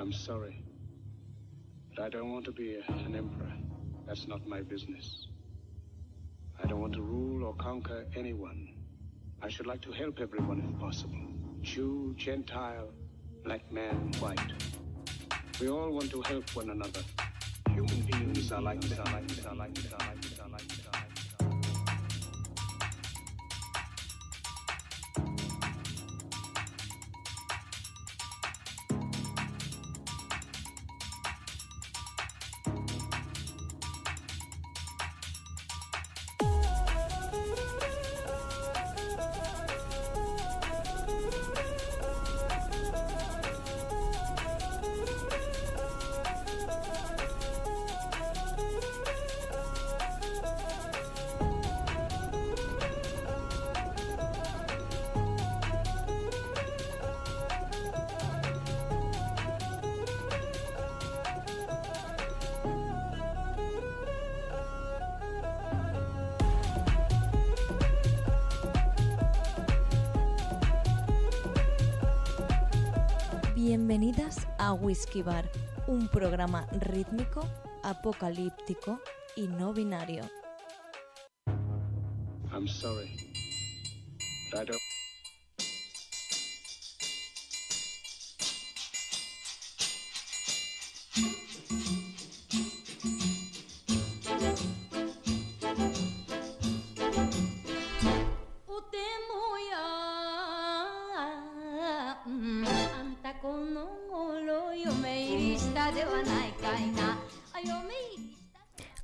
I'm sorry. But I don't want to be an emperor. That's not my business. I don't want to rule or conquer anyone. I should like to help everyone if possible. Jew, Gentile, black man, white. We all want to help one another. Human beings are like this, Bar, un programa rítmico, apocalíptico y no binario.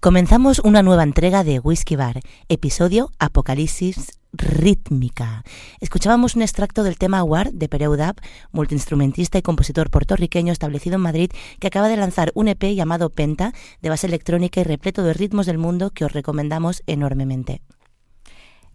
Comenzamos una nueva entrega de Whisky Bar, episodio Apocalipsis Rítmica. Escuchábamos un extracto del tema War de Pereu Dab, multiinstrumentista y compositor puertorriqueño establecido en Madrid, que acaba de lanzar un EP llamado Penta, de base electrónica y repleto de ritmos del mundo que os recomendamos enormemente.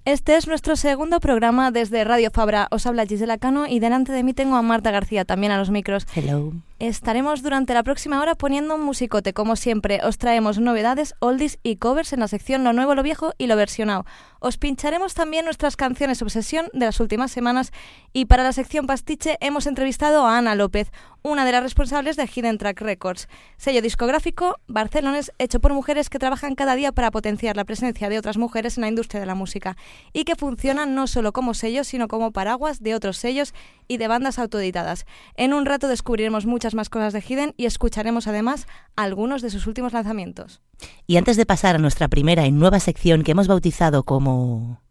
Este es nuestro segundo programa desde Radio Fabra. Os habla Gisela Cano y delante de mí tengo a Marta García, también a los micros. Hello. Estaremos durante la próxima hora poniendo un musicote. Como siempre, os traemos novedades, oldies y covers en la sección Lo Nuevo, Lo Viejo y Lo Versionado. Os pincharemos también nuestras canciones obsesión de las últimas semanas y para la sección Pastiche hemos entrevistado a Ana López, una de las responsables de Hidden Track Records, sello discográfico barcelones hecho por mujeres que trabajan cada día para potenciar la presencia de otras mujeres en la industria de la música y que funcionan no solo como sellos, sino como paraguas de otros sellos y de bandas autoeditadas. En un rato descubriremos muchas más cosas de Hidden y escucharemos además algunos de sus últimos lanzamientos. Y antes de pasar a nuestra primera y nueva sección que hemos bautizado como...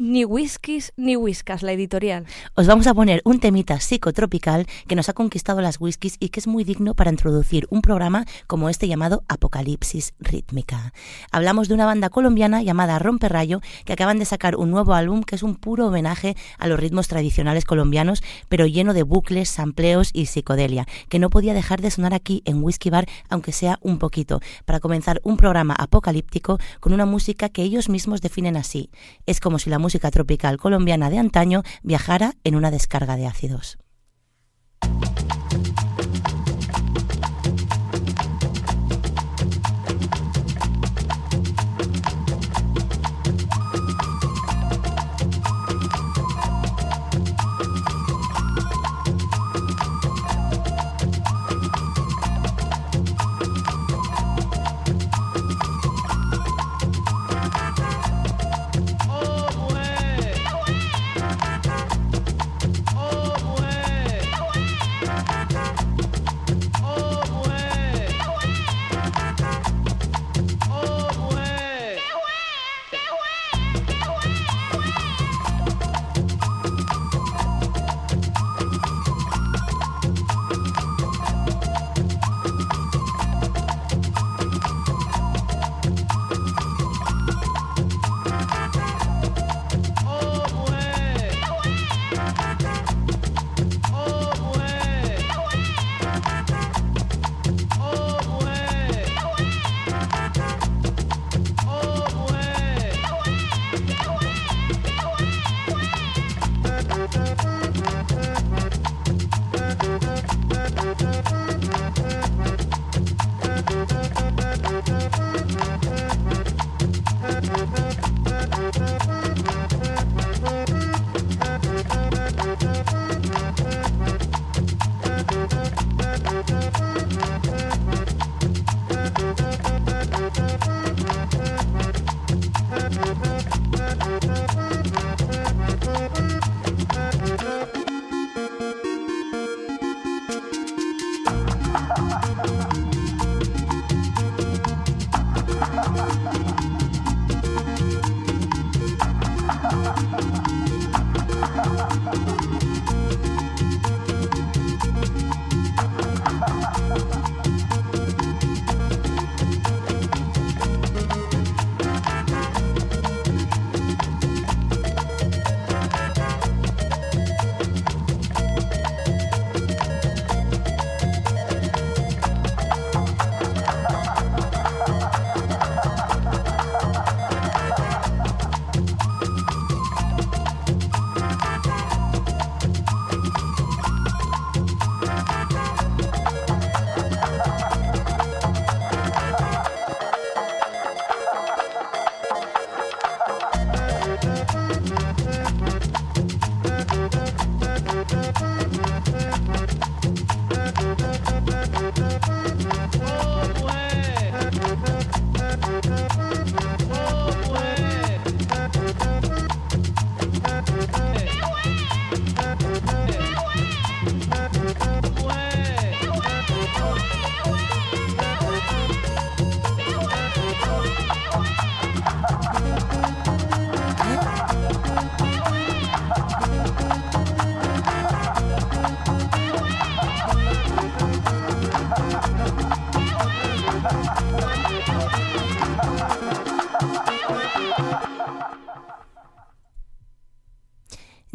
Ni whiskies ni whiskas, la editorial. Os vamos a poner un temita psicotropical que nos ha conquistado las whiskies y que es muy digno para introducir un programa como este llamado Apocalipsis Rítmica. Hablamos de una banda colombiana llamada Romperrayo que acaban de sacar un nuevo álbum que es un puro homenaje a los ritmos tradicionales colombianos, pero lleno de bucles, sampleos y psicodelia, que no podía dejar de sonar aquí en Whisky Bar, aunque sea un poquito, para comenzar un programa apocalíptico con una música que ellos mismos definen así. Es como si la música tropical colombiana de antaño viajara en una descarga de ácidos.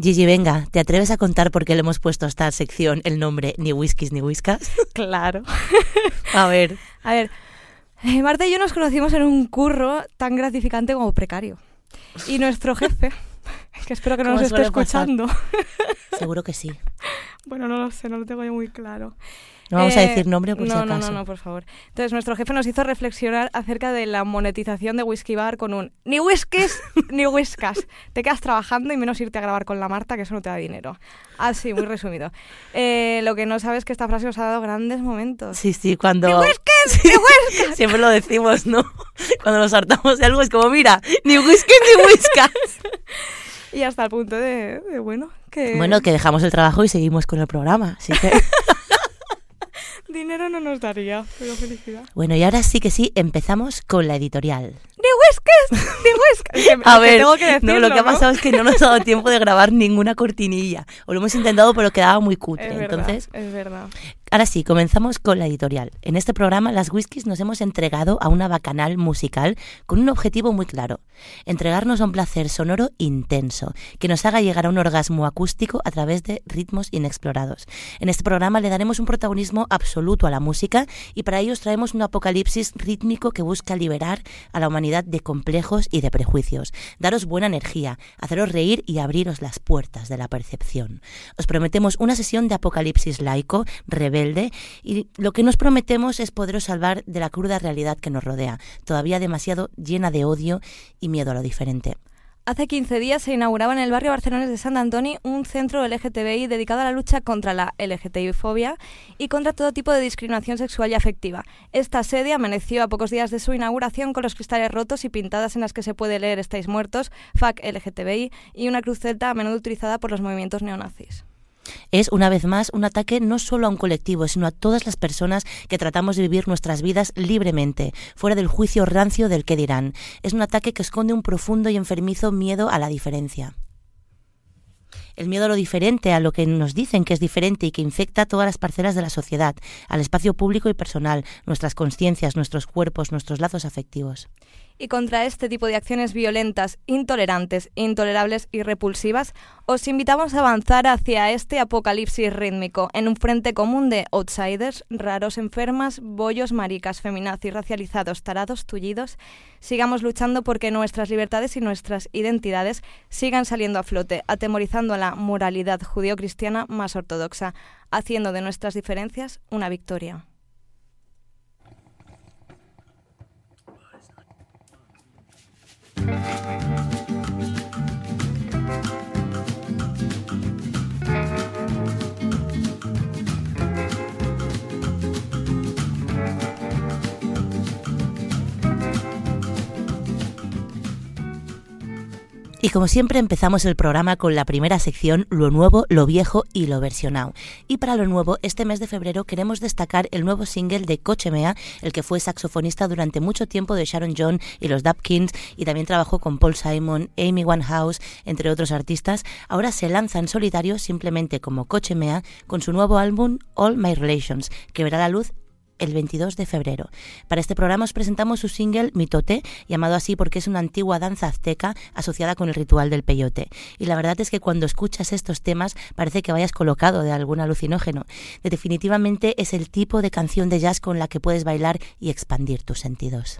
Gigi, venga, ¿te atreves a contar por qué le hemos puesto a esta sección el nombre Ni Whiskies ni Whiskas? Claro. a ver. A ver, eh, Marta y yo nos conocimos en un curro tan gratificante como precario. Y nuestro jefe, que espero que no nos esté escuchando. Seguro que sí. Bueno, no lo sé, no lo tengo yo muy claro. No vamos a Eh, decir nombre por no, si no, acaso. No, no, por favor. Entonces, nuestro jefe nos hizo reflexionar acerca de la monetización de Whisky Bar con un ni whiskies ni whiskas. Te quedas trabajando y menos irte a grabar con la Marta, que eso no te da dinero. Así, muy resumido. Eh, lo que no sabes es que esta frase nos ha dado grandes momentos. Sí, sí, cuando... ¡Ni whiskies! ¡Ni whiskas! Siempre lo decimos, ¿no? Cuando nos hartamos de algo es como, mira, ni whisky ni whiskas. Y hasta el punto de, de, bueno, que Bueno, que dejamos el trabajo y seguimos con el programa, así que... dinero no nos daría, pero felicidad. Bueno, y ahora sí que sí, empezamos con la editorial. ¡Ni whiskas! Es que- A ver, tengo que no, lo que ha pasado es que no nos ha dado tiempo de grabar ninguna cortinilla. O lo hemos intentado, pero quedaba muy cutre. Es verdad, Entonces, es verdad. Ahora sí, comenzamos con la editorial. En este programa, las whiskies nos hemos entregado a una bacanal musical con un objetivo muy claro: entregarnos a un placer sonoro intenso, que nos haga llegar a un orgasmo acústico a través de ritmos inexplorados. En este programa le daremos un protagonismo absoluto a la música y para ello os traemos un apocalipsis rítmico que busca liberar a la humanidad de complejos y de prejuicios, daros buena energía, haceros reír y abriros las puertas de la percepción. Os prometemos una sesión de apocalipsis laico, rebelde, y lo que nos prometemos es poderos salvar de la cruda realidad que nos rodea, todavía demasiado llena de odio y miedo a lo diferente. Hace 15 días se inauguraba en el barrio barcelonés de Sant Antoni un centro LGTBI dedicado a la lucha contra la LGTBI-fobia y contra todo tipo de discriminación sexual y afectiva. Esta sede amaneció a pocos días de su inauguración con los cristales rotos y pintadas en las que se puede leer Estáis muertos, FAC LGTBI y una cruz celta a menudo utilizada por los movimientos neonazis. Es, una vez más, un ataque no solo a un colectivo, sino a todas las personas que tratamos de vivir nuestras vidas libremente, fuera del juicio rancio del que dirán. Es un ataque que esconde un profundo y enfermizo miedo a la diferencia. El miedo a lo diferente, a lo que nos dicen que es diferente y que infecta todas las parcelas de la sociedad, al espacio público y personal, nuestras conciencias, nuestros cuerpos, nuestros lazos afectivos. Y contra este tipo de acciones violentas, intolerantes, intolerables y repulsivas, os invitamos a avanzar hacia este apocalipsis rítmico en un frente común de outsiders, raros enfermas, bollos, maricas, feminazis, racializados, tarados, tullidos. Sigamos luchando porque nuestras libertades y nuestras identidades sigan saliendo a flote, atemorizando a la moralidad judeocristiana más ortodoxa, haciendo de nuestras diferencias una victoria. Y como siempre empezamos el programa con la primera sección, lo nuevo, lo viejo y lo versionado. Y para lo nuevo, este mes de febrero queremos destacar el nuevo single de Cochemea, el que fue saxofonista durante mucho tiempo de Sharon John y los Dapkins y también trabajó con Paul Simon, Amy Winehouse, entre otros artistas. Ahora se lanza en solitario simplemente como Cochemea con su nuevo álbum All My Relations, que verá la luz el 22 de febrero. Para este programa os presentamos su single Mitote, llamado así porque es una antigua danza azteca asociada con el ritual del peyote. Y la verdad es que cuando escuchas estos temas parece que vayas colocado de algún alucinógeno. Definitivamente es el tipo de canción de jazz con la que puedes bailar y expandir tus sentidos.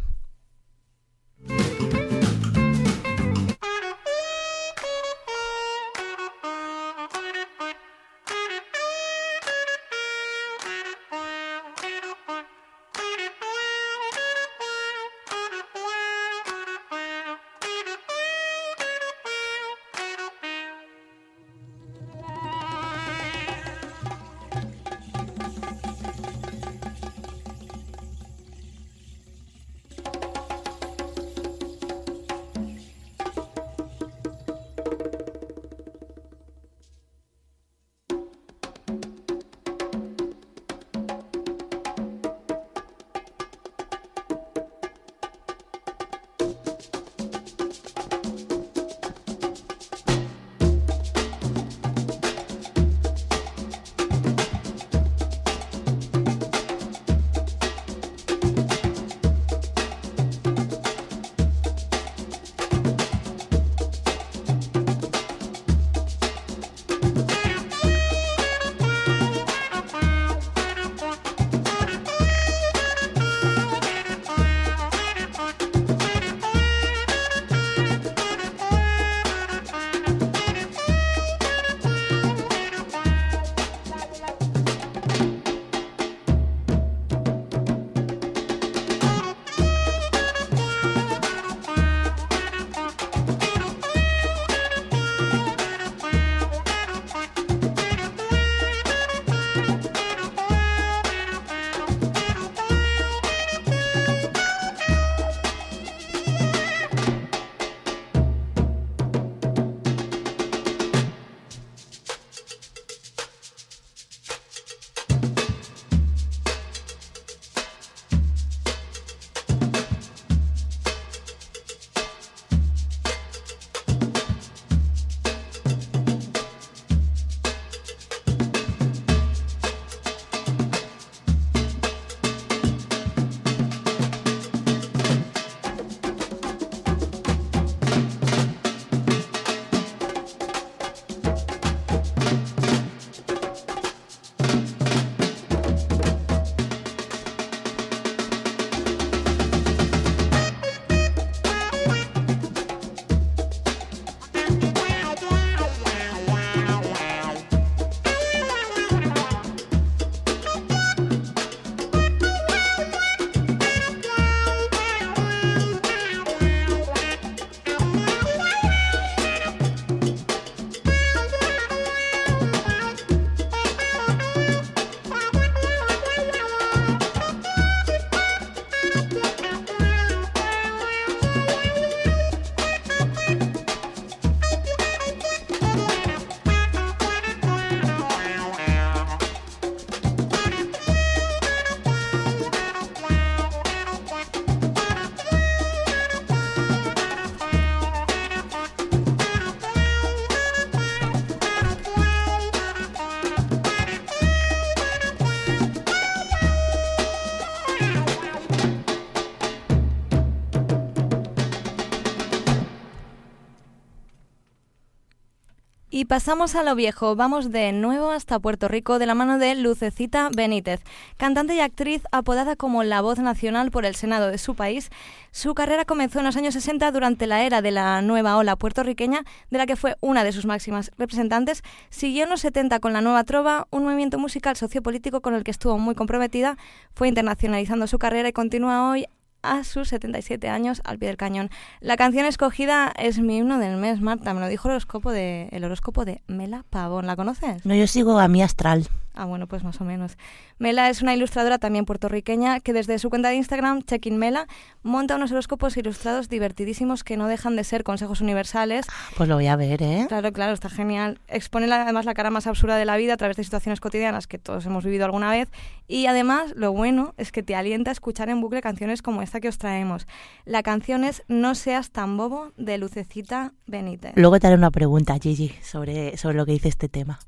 Y pasamos a lo viejo. Vamos de nuevo hasta Puerto Rico de la mano de Lucecita Benítez, cantante y actriz apodada como la voz nacional por el Senado de su país. Su carrera comenzó en los años 60 durante la era de la nueva ola puertorriqueña, de la que fue una de sus máximas representantes. Siguió en los 70 con la nueva trova, un movimiento musical sociopolítico con el que estuvo muy comprometida. Fue internacionalizando su carrera y continúa hoy a sus 77 años al pie del cañón. La canción escogida es mi himno del mes, Marta. Me lo dijo el horóscopo de, el horóscopo de Mela Pavón. ¿La conoces? No, yo sigo a mi astral. Ah, bueno, pues más o menos. Mela es una ilustradora también puertorriqueña que desde su cuenta de Instagram, Checkin Mela, monta unos horóscopos ilustrados divertidísimos que no dejan de ser consejos universales. Pues lo voy a ver, ¿eh? Claro, claro, está genial. Expone la- además la cara más absurda de la vida a través de situaciones cotidianas que todos hemos vivido alguna vez. Y además, lo bueno es que te alienta a escuchar en bucle canciones como esta que os traemos. La canción es No seas tan bobo de Lucecita Benítez. Luego te haré una pregunta, Gigi, sobre, sobre lo que dice este tema.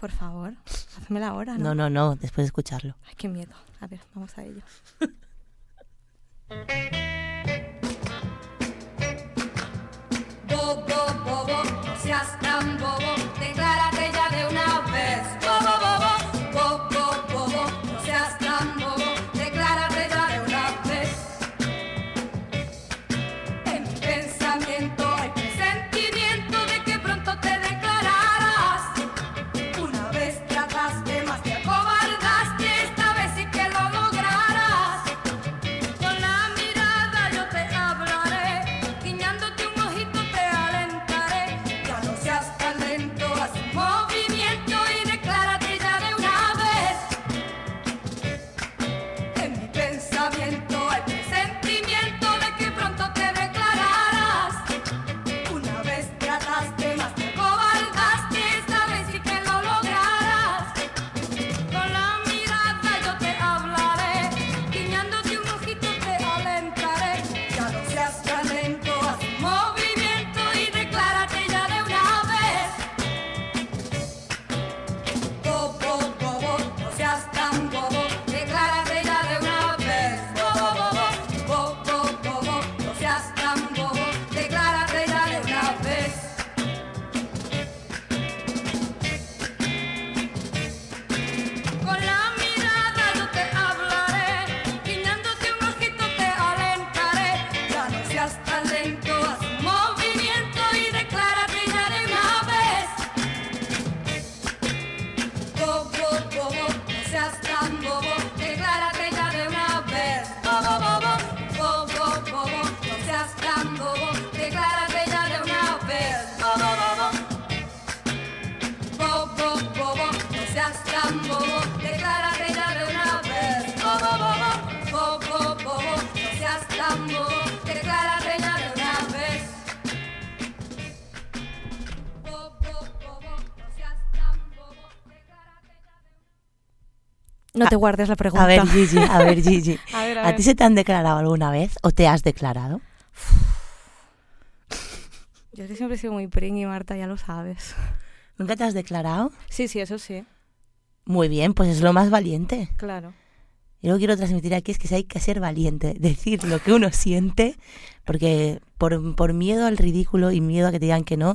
Por favor, házmela ahora, ¿no? No, no, no, después de escucharlo. Ay, qué miedo. A ver, vamos a ello. Bobo, seas tan bobo, No te guardes la pregunta. A ver, Gigi, a ver, Gigi. A ver, a ¿A ver. ti se te han declarado alguna vez o te has declarado? Yo es que siempre he sido muy pringui, Marta, ya lo sabes. ¿Nunca te has declarado? Sí, sí, eso sí. Muy bien, pues es lo más valiente. Claro. Yo lo que quiero transmitir aquí es que hay que ser valiente, decir lo que uno siente, porque por, por miedo al ridículo y miedo a que te digan que no,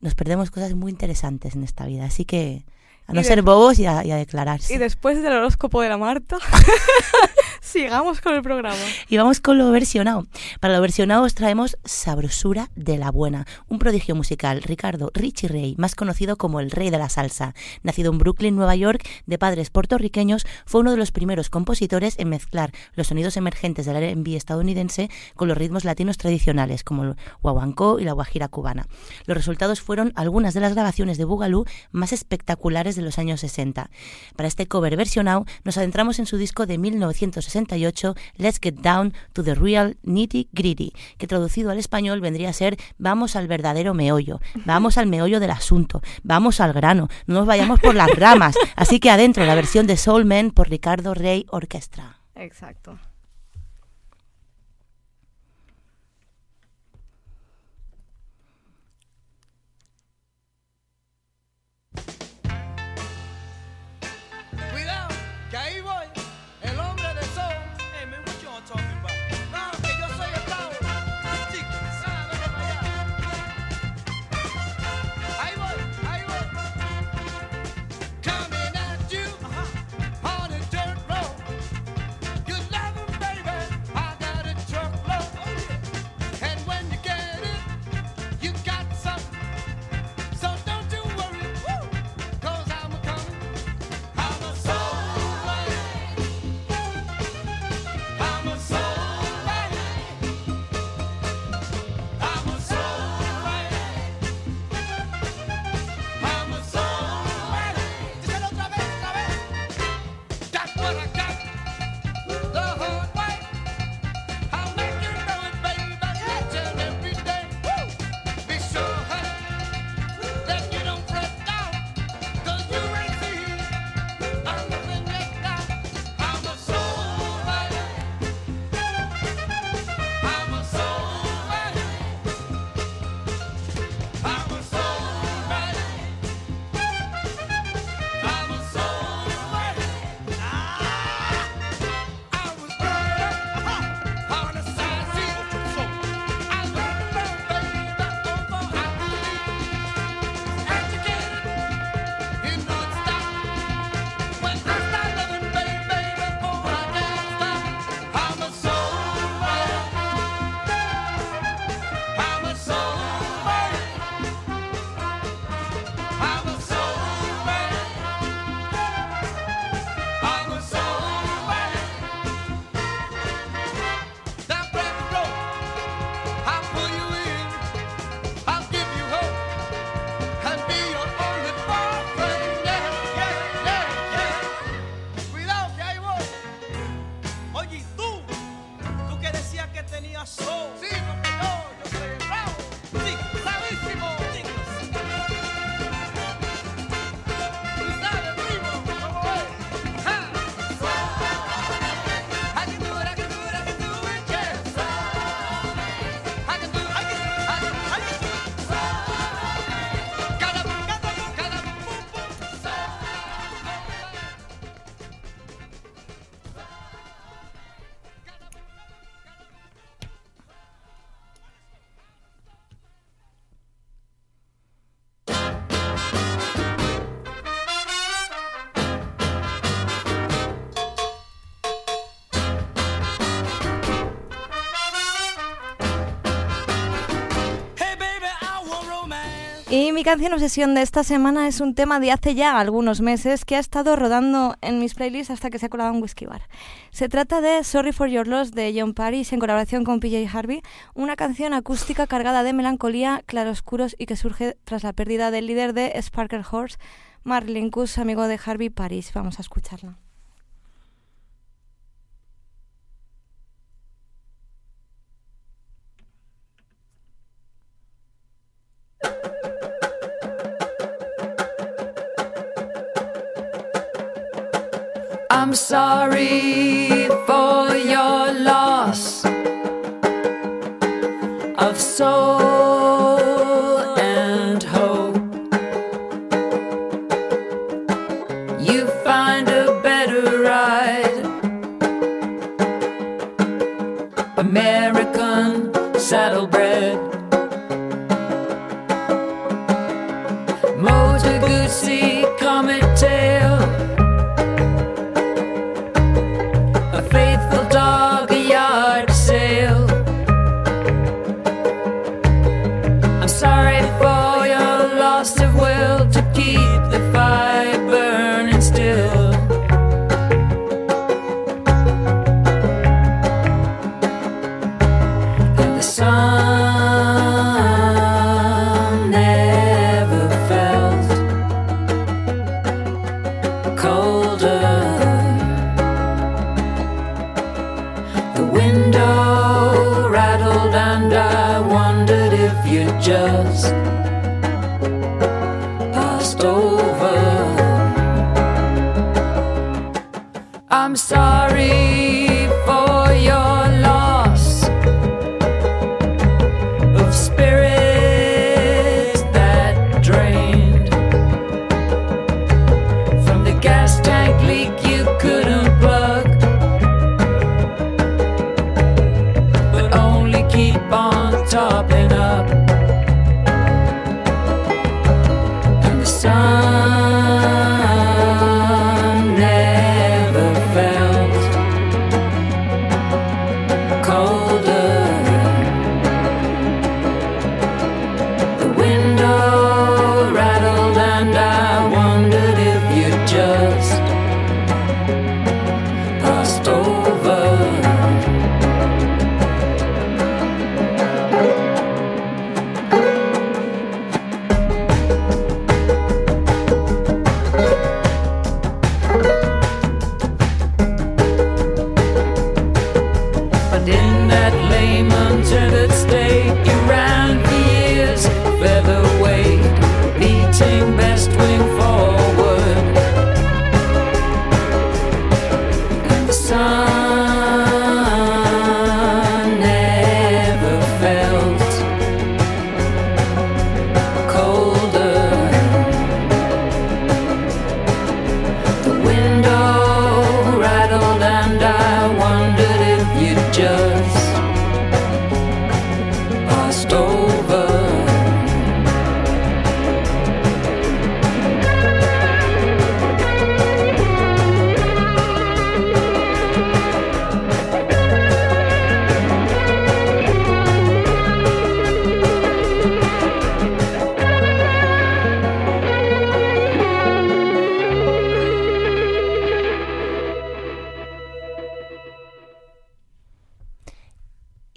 nos perdemos cosas muy interesantes en esta vida. Así que a no de- ser bobos y a, y a declararse. Y después del horóscopo de la Marta, sigamos con el programa. Y vamos con lo versionado. Para lo versionado os traemos Sabrosura de la Buena, un prodigio musical, Ricardo Richie Ray, más conocido como el rey de la salsa. Nacido en Brooklyn, Nueva York, de padres puertorriqueños, fue uno de los primeros compositores en mezclar los sonidos emergentes del R&B estadounidense con los ritmos latinos tradicionales, como el guaguancó y la guajira cubana. Los resultados fueron algunas de las grabaciones de Boogaloo más espectaculares de los años 60. Para este cover versionado nos adentramos en su disco de 1968, Let's Get Down to the Real Nitty Gritty, que traducido al español vendría a ser Vamos al verdadero meollo, vamos al meollo del asunto, vamos al grano, no nos vayamos por las ramas. Así que adentro la versión de Soul Man por Ricardo Rey Orquestra. Exacto. Mi canción obsesión de esta semana es un tema de hace ya algunos meses que ha estado rodando en mis playlists hasta que se ha colado en Whiskey Bar. Se trata de Sorry for Your Loss de John Paris en colaboración con PJ Harvey, una canción acústica cargada de melancolía, claroscuros y que surge tras la pérdida del líder de Sparkle Horse, Mark Linkus, amigo de Harvey Paris. Vamos a escucharla. I'm sorry for your loss of soul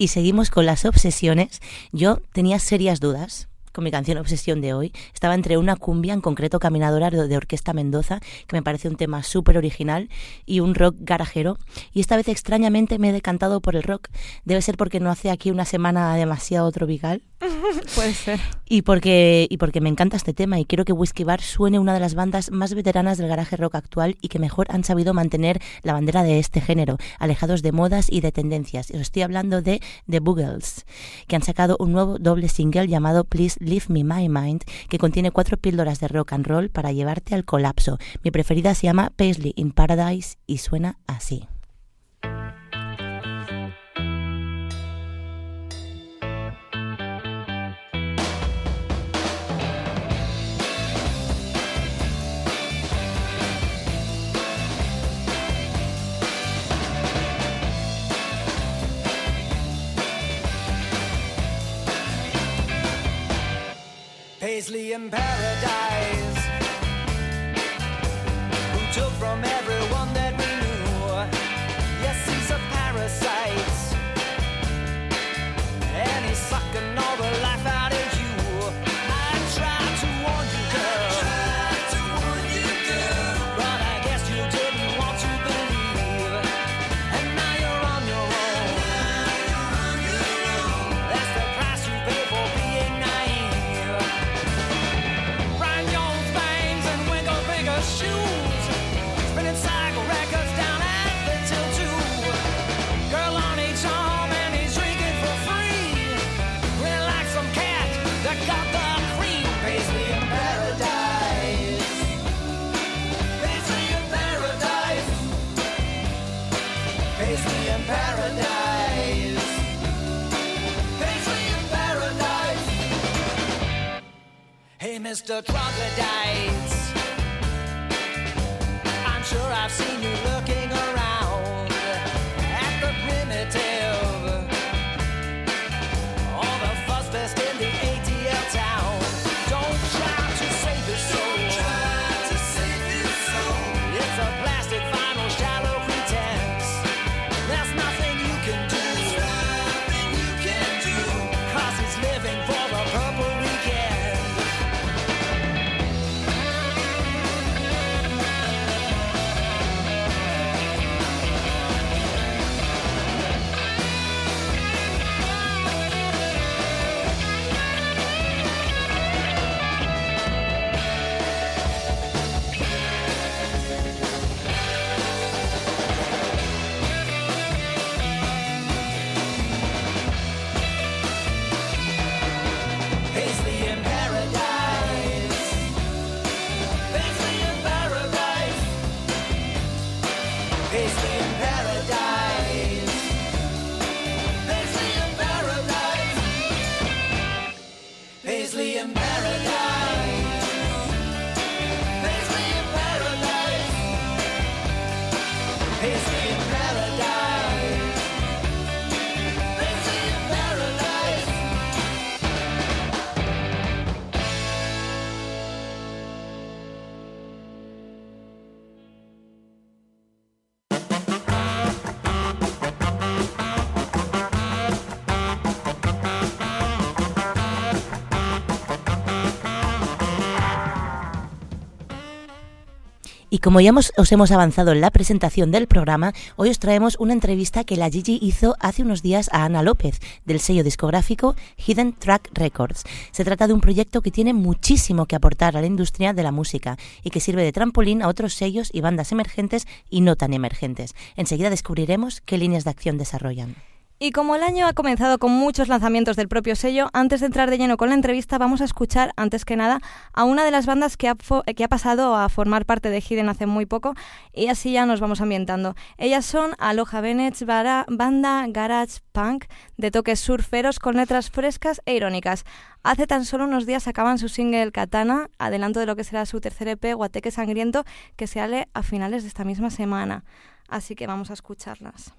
Y seguimos con las obsesiones. Yo tenía serias dudas con mi canción Obsesión de hoy. Estaba entre una cumbia, en concreto Caminadora de Orquesta Mendoza, que me parece un tema súper original, y un rock garajero. Y esta vez extrañamente me he decantado por el rock. Debe ser porque no hace aquí una semana demasiado tropical. Puede ser. Y porque, y porque me encanta este tema y quiero que Whiskey Bar suene una de las bandas más veteranas del garaje rock actual y que mejor han sabido mantener la bandera de este género, alejados de modas y de tendencias. Os estoy hablando de The Boogles, que han sacado un nuevo doble single llamado Please Leave Me My Mind, que contiene cuatro píldoras de rock and roll para llevarte al colapso. Mi preferida se llama Paisley in Paradise y suena así. compatible. Como ya os hemos avanzado en la presentación del programa, hoy os traemos una entrevista que la Gigi hizo hace unos días a Ana López, del sello discográfico Hidden Track Records. Se trata de un proyecto que tiene muchísimo que aportar a la industria de la música y que sirve de trampolín a otros sellos y bandas emergentes y no tan emergentes. Enseguida descubriremos qué líneas de acción desarrollan. Y como el año ha comenzado con muchos lanzamientos del propio sello, antes de entrar de lleno con la entrevista, vamos a escuchar, antes que nada, a una de las bandas que ha, pasado a formar parte de Hidden hace muy poco, y así ya nos vamos ambientando. Ellas son Aloha Bennett, banda garage punk de toques surferos con letras frescas e irónicas. Hace tan solo unos días acaban su single Katana, adelanto de lo que será su tercer EP, Guateque Sangriento, que se sale a finales de esta misma semana. Así que vamos a escucharlas.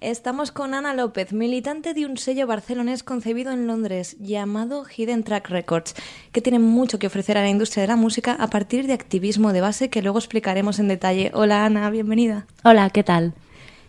Estamos con Ana López, militante de un sello barcelonés concebido en Londres llamado Hidden Track Records, que tiene mucho que ofrecer a la industria de la música a partir de activismo de base que luego explicaremos en detalle. Hola Ana, bienvenida. Hola, ¿qué tal?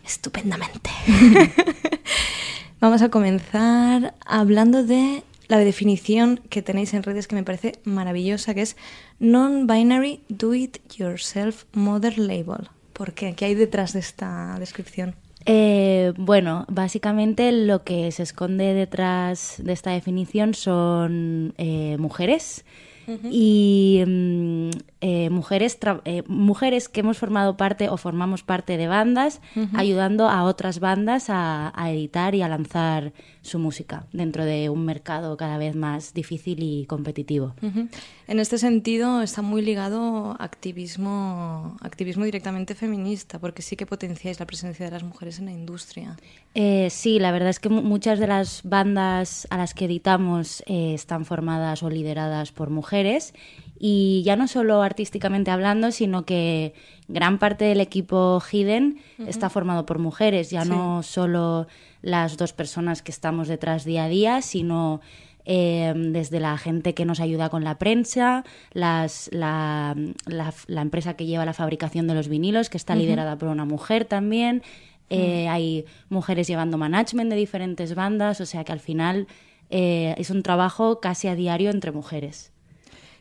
Estupendamente. Vamos a comenzar hablando de la definición que tenéis en redes que me parece maravillosa, que es Non-Binary Do It Yourself Mother Label. ¿Por qué? ¿Qué hay detrás de esta descripción? Eh, bueno, básicamente lo que se esconde detrás de esta definición son eh, mujeres. Y mm, eh, mujeres, eh, mujeres que hemos formado parte o formamos parte de bandas ayudando a otras bandas a, a editar y a lanzar su música dentro de un mercado cada vez más difícil y competitivo. En este sentido está muy ligado activismo, activismo directamente feminista, porque sí que potenciáis la presencia de las mujeres en la industria. Eh, sí, la verdad es que mu- muchas de las bandas a las que editamos están formadas o lideradas por mujeres y ya no solo artísticamente hablando, sino que gran parte del equipo Hidden está formado por mujeres, ya no solo las dos personas que estamos detrás día a día, sino eh, desde la gente que nos ayuda con la prensa, las, la, la- la empresa que lleva la fabricación de los vinilos, que está liderada por una mujer también. Eh, Hay mujeres llevando management de diferentes bandas, o sea que al final eh, es un trabajo casi a diario entre mujeres.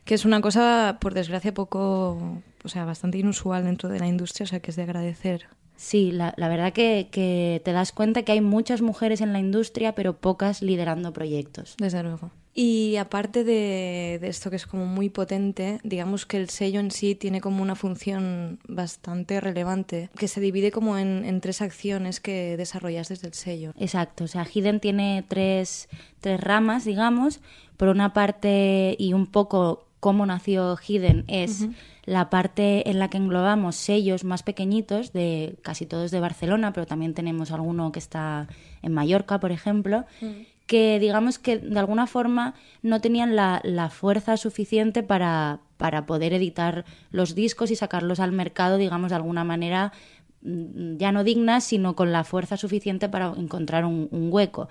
Que es una cosa, por desgracia, poco, o sea, bastante inusual dentro de la industria, o sea, que es de agradecer. Sí, la, la verdad que, que te das cuenta que hay muchas mujeres en la industria, pero pocas liderando proyectos. Desde luego. Y aparte de, de esto que es como muy potente, digamos que el sello en sí tiene como una función bastante relevante, que se divide como en, en tres acciones que desarrollas desde el sello. Exacto, o sea, Hidden tiene tres, tres ramas, digamos. Por una parte, y un poco cómo nació Hidden, es la parte en la que englobamos sellos más pequeñitos, de casi todos de Barcelona, pero también tenemos alguno que está en Mallorca, por ejemplo, que digamos que de alguna forma no tenían la, la fuerza suficiente para, para poder editar los discos y sacarlos al mercado, digamos, de alguna manera mm, ya no dignas, sino con la fuerza suficiente para encontrar un, un hueco.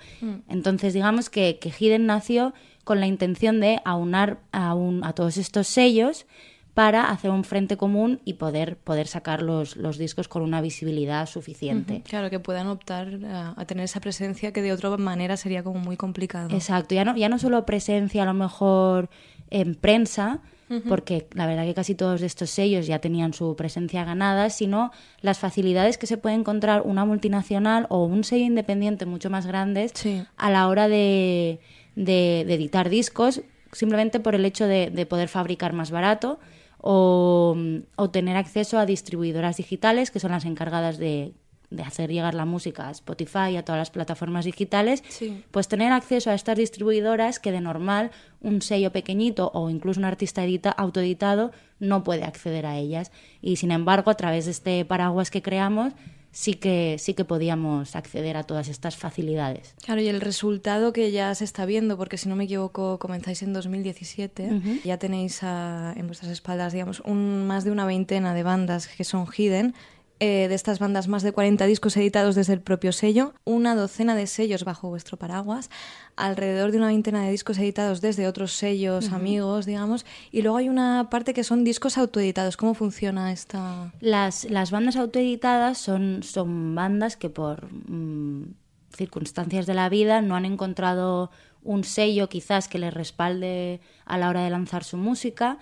Entonces, digamos que, que Hidden nació con la intención de aunar a, un- a todos estos sellos para hacer un frente común y poder, poder sacar los, los discos con una visibilidad suficiente. Claro, que puedan optar a, a tener esa presencia que de otra manera sería como muy complicado. Exacto, ya no, ya no solo presencia a lo mejor en prensa, porque la verdad que casi todos estos sellos ya tenían su presencia ganada, sino las facilidades que se puede encontrar una multinacional o un sello independiente mucho más grandes Sí. a la hora de, de- de editar discos, simplemente por el hecho de, de poder fabricar más barato o, o tener acceso a distribuidoras digitales que son las encargadas de, de hacer llegar la música a Spotify y a todas las plataformas digitales, Sí. pues tener acceso a estas distribuidoras que de normal un sello pequeñito o incluso un artista edita, autoeditado no puede acceder a ellas. Y sin embargo, a través de este paraguas que creamos, sí que, sí que podíamos acceder a todas estas facilidades. Claro, y el resultado que ya se está viendo, porque si no me equivoco, comenzáis en 2017, ya tenéis a- en vuestras espaldas, digamos, un, más de una veintena de bandas que son hidden. Eh, de estas bandas, más de 40 discos editados desde el propio sello, una docena de sellos bajo vuestro paraguas, alrededor de una veintena de discos editados desde otros sellos, amigos, digamos, y luego hay una parte que son discos autoeditados. ¿Cómo funciona esta...? Las, las bandas autoeditadas son, son bandas que por mm, circunstancias de la vida no han encontrado un sello quizás que les respalde a la hora de lanzar su música,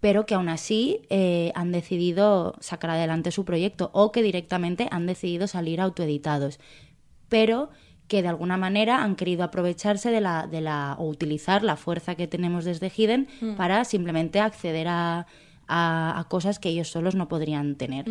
pero que aún así eh, han decidido sacar adelante su proyecto o que directamente han decidido salir autoeditados, pero que de alguna manera han querido aprovecharse de la, de la o utilizar la fuerza que tenemos desde Hidden para simplemente acceder a, a- a cosas que ellos solos no podrían tener.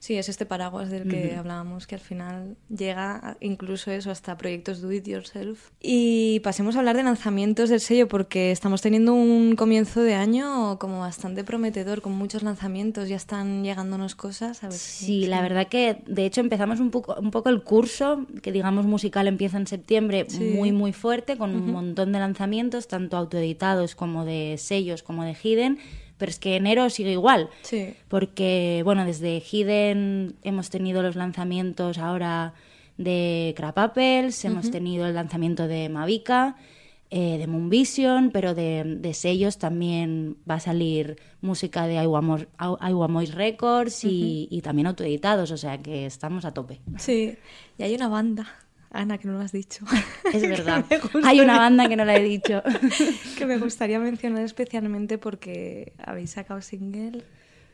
Sí, es este paraguas del que hablábamos, que al final llega incluso eso hasta proyectos do it yourself. Y pasemos a hablar de lanzamientos del sello, porque estamos teniendo un comienzo de año como bastante prometedor, con muchos lanzamientos, ya están llegándonos cosas. A ver si- Sí, la verdad que de hecho empezamos un poco, un poco el curso, que digamos musical empieza en septiembre, Sí. muy muy fuerte, con un montón de lanzamientos, tanto autoeditados como de sellos, como de Hidden, pero es que enero sigue igual. Sí. Porque, bueno, desde Hidden hemos tenido los lanzamientos ahora de Crap Apples, hemos tenido el lanzamiento de Mavica, eh, de Moonvision, pero de, de sellos también va a salir música de Iwamo- Iwamois Records y, y también autoeditados, o sea que estamos a tope. Sí, y hay una banda, Ana, que no lo has dicho. Es verdad. Hay una banda que no la he dicho. que me gustaría mencionar especialmente porque habéis sacado single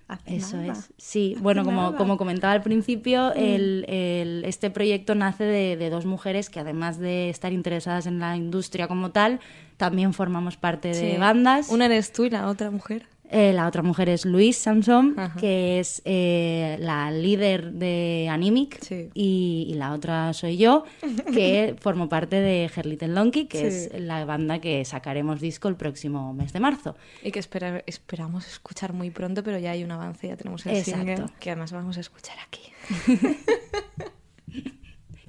hace Eso nada. es. Sí, bueno, como, nada. como comentaba al principio, el- el- este proyecto nace de, de dos mujeres que además de estar interesadas en la industria como tal, también formamos parte de bandas. Una eres tú y la otra mujer. Eh, la otra mujer es Luis Samson, Ajá. que es eh, la líder de Animic, Sí. y, y la otra soy yo, que formo parte de Her Little Donkey, que Sí. es la banda que sacaremos disco el próximo mes de marzo. Y que espera- esperamos escuchar muy pronto, pero ya hay un avance, ya tenemos el Exacto. single que además vamos a escuchar aquí.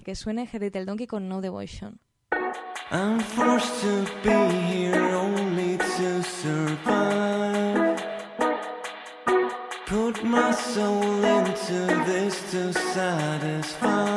que suene Her Little Donkey con No Devotion. I'm forced to be here only to survive. Soul into this to satisfy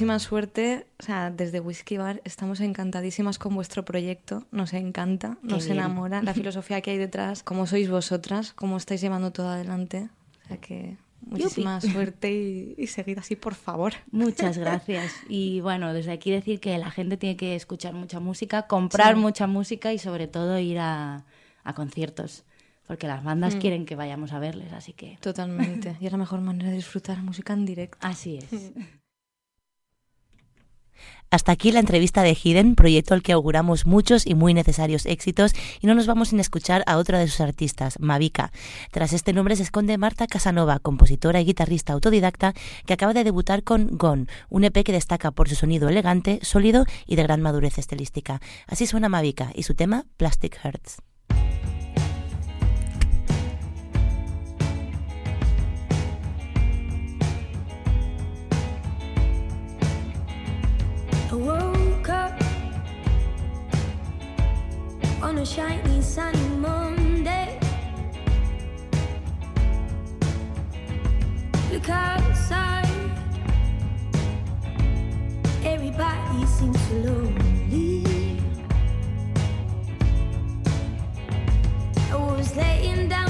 muchísima suerte. O sea, desde Whisky Bar estamos encantadísimas con vuestro proyecto. Nos encanta, nos bien. enamora la filosofía que hay detrás, cómo sois vosotras, cómo estáis llevando todo adelante. O sea que muchísima suerte y, y seguid así, por favor. Muchas gracias. Y bueno, desde aquí decir que la gente tiene que escuchar mucha música, comprar Sí. mucha música y sobre todo ir a, a conciertos, porque las bandas quieren que vayamos a verles, así que Totalmente. Y es la mejor manera de disfrutar música en directo. así es. Hasta aquí la entrevista de Hidden, proyecto al que auguramos muchos y muy necesarios éxitos y no nos vamos sin escuchar a otra de sus artistas, Mavica. Tras este nombre se esconde Marta Casanova, compositora y guitarrista autodidacta que acaba de debutar con Gone, un EP que destaca por su sonido elegante, sólido y de gran madurez estilística. Así suena Mavica y su tema Plastic Hearts. on a shiny sunny Monday. Look outside, everybody seems so lonely. I was laying down.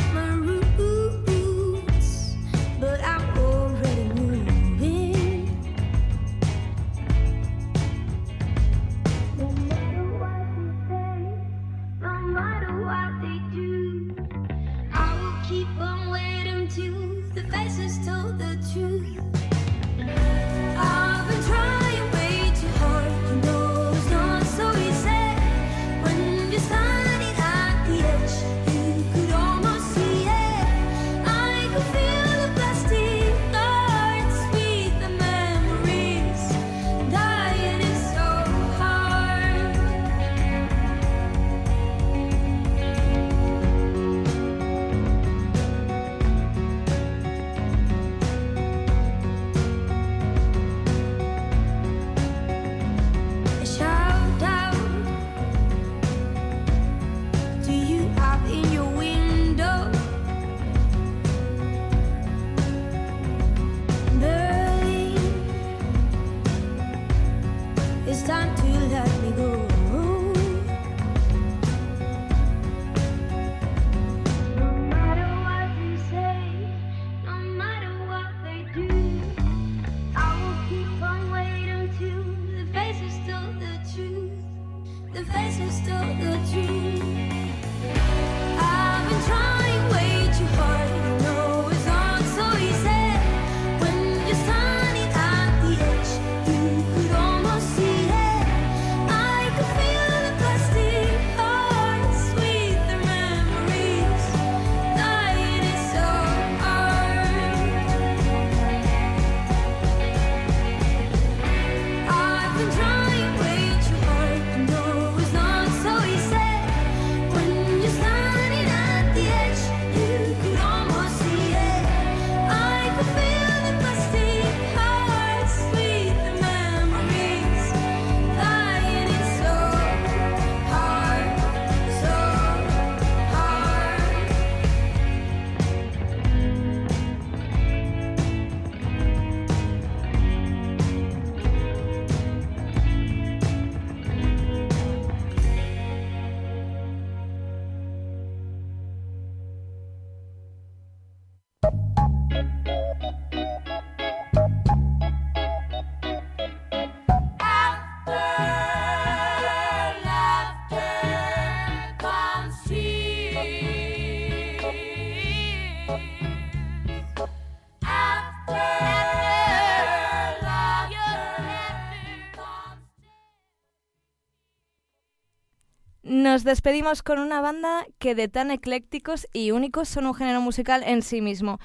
Nos despedimos con una banda que de tan eclécticos y únicos son un género musical en sí mismo.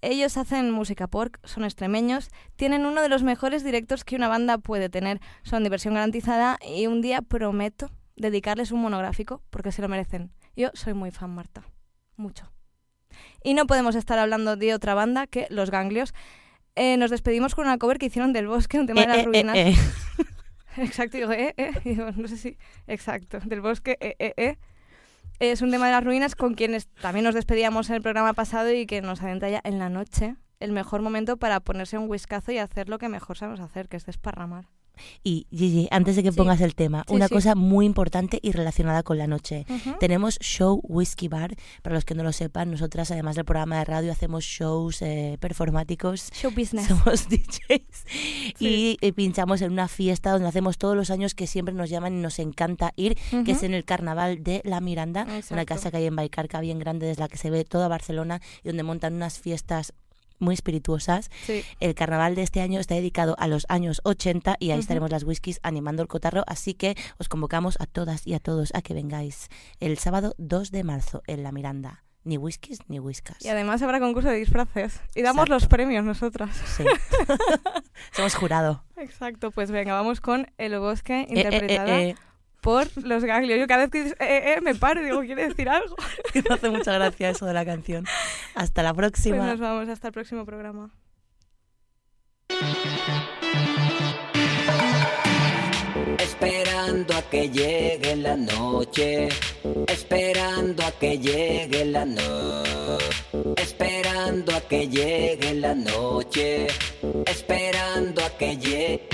Ellos hacen música pork, son extremeños, tienen uno de los mejores directos que una banda puede tener, son diversión garantizada y un día prometo dedicarles un monográfico porque se lo merecen. Yo soy muy fan, Marta, mucho. Y no podemos estar hablando de otra banda que Los Ganglios. Eh, nos despedimos con una cover que hicieron del bosque, un tema de Eh, las eh, ruinas. Exacto, digo, eh, eh, digo, no sé si, exacto, del bosque, eh, eh, eh. Es un tema de las ruinas con quienes también nos despedíamos en el programa pasado y que nos adentra ya en la noche el mejor momento para ponerse un whiskazo y hacer lo que mejor sabemos hacer, que es desparramar. Y Gigi, antes de que Sí. pongas el tema, Sí, una sí. cosa muy importante y relacionada con la noche. Tenemos Show Whiskey Bar. Para los que no lo sepan, nosotras, además del programa de radio, hacemos shows eh, performáticos. Show business. Somos DJs y eh, pinchamos en una fiesta donde hacemos todos los años que siempre nos llaman y nos encanta ir, que es en el Carnaval de La Miranda, una casa que hay en Baicarca bien grande desde la que se ve toda Barcelona y donde montan unas fiestas muy espirituosas. Sí. El carnaval de este año está dedicado a los años 80 y ahí estaremos las whiskies animando el cotarro, así que os convocamos a todas y a todos a que vengáis el sábado 2 de marzo en La Miranda. Ni whiskies ni whiskas. Y además habrá concurso de disfraces. Y damos Exacto. los premios nosotras. Sí. Somos jurado. Exacto, pues venga, vamos con El Bosque, Eh, eh, interpretada eh, eh, por los Gaglios. Yo cada vez que dices, eh, eh, me paro y digo, ¿quiere decir algo? que me hace mucha gracia eso de la canción. Hasta la Pues próxima. nos vamos hasta el próximo programa. Esperando a que llegue la noche, esperando a que llegue la noche, esperando a que que llegue la noche, esperando a que llegue.